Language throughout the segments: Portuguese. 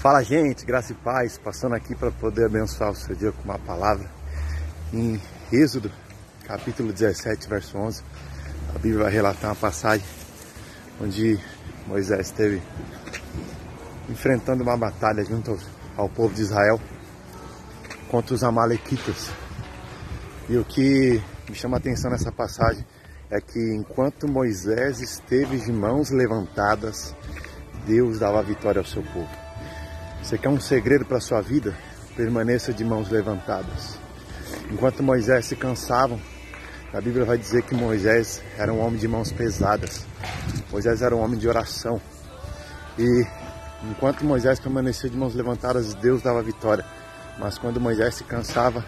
Fala gente, graça e paz, passando aqui para poder abençoar o seu dia com uma palavra em Êxodo, capítulo 17, verso 11. A Bíblia vai relatar uma passagem onde Moisés esteve enfrentando uma batalha junto ao povo de Israel contra os amalequitas. E o que me chama a atenção nessa passagem é que enquanto Moisés esteve de mãos levantadas, Deus dava vitória ao seu povo. Você quer um segredo para sua vida? Permaneça de mãos levantadas. Enquanto Moisés se cansavam, a Bíblia vai dizer que Moisés era um homem de mãos pesadas. Moisés era um homem de oração. E enquanto Moisés permanecia de mãos levantadas, Deus dava vitória. Mas quando Moisés se cansava,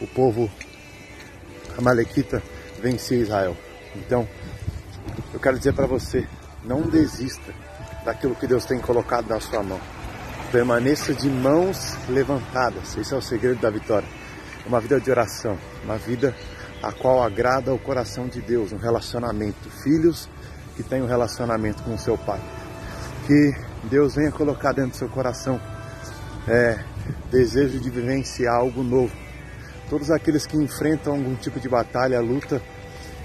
o povo amalequita vencia Israel. Então, eu quero dizer para você, não desista daquilo que Deus tem colocado na sua mão. Permaneça de mãos levantadas. Esse é o segredo da vitória. Uma vida de oração, uma vida a qual agrada o coração de Deus, um relacionamento. Filhos que têm um relacionamento com o seu pai. Que Deus venha colocar dentro do seu coração é, desejo de vivenciar algo novo. Todos aqueles que enfrentam algum tipo de batalha, luta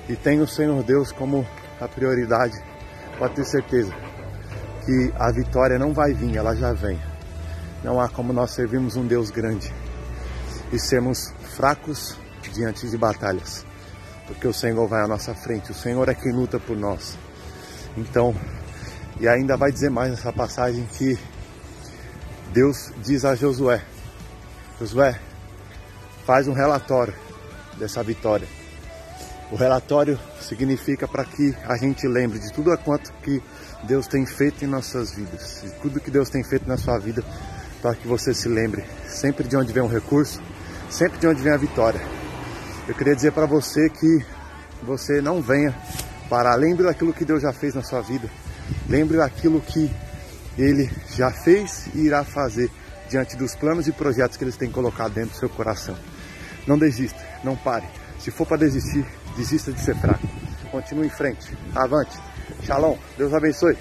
e têm o Senhor Deus como a prioridade, pode ter certeza que a vitória não vai vir, ela já vem. Não há como nós servirmos um Deus grande e sermos fracos diante de batalhas, porque o Senhor vai à nossa frente, o Senhor é quem luta por nós. Então, e ainda vai dizer mais nessa passagem que Deus diz a Josué: Josué, faz um relatório dessa vitória. O relatório significa para que a gente lembre de tudo a quanto que Deus tem feito em nossas vidas, de tudo que Deus tem feito na sua vida para que você se lembre sempre de onde vem um recurso, sempre de onde vem a vitória. Eu queria dizer para você que você não venha para lembre daquilo que Deus já fez na sua vida. Lembre daquilo que ele já fez e irá fazer diante dos planos e projetos que ele tem colocado dentro do seu coração. Não desista, não pare. Se for para desistir, desista de ser fraco. Continue em frente. Avante. Shalom. Deus abençoe.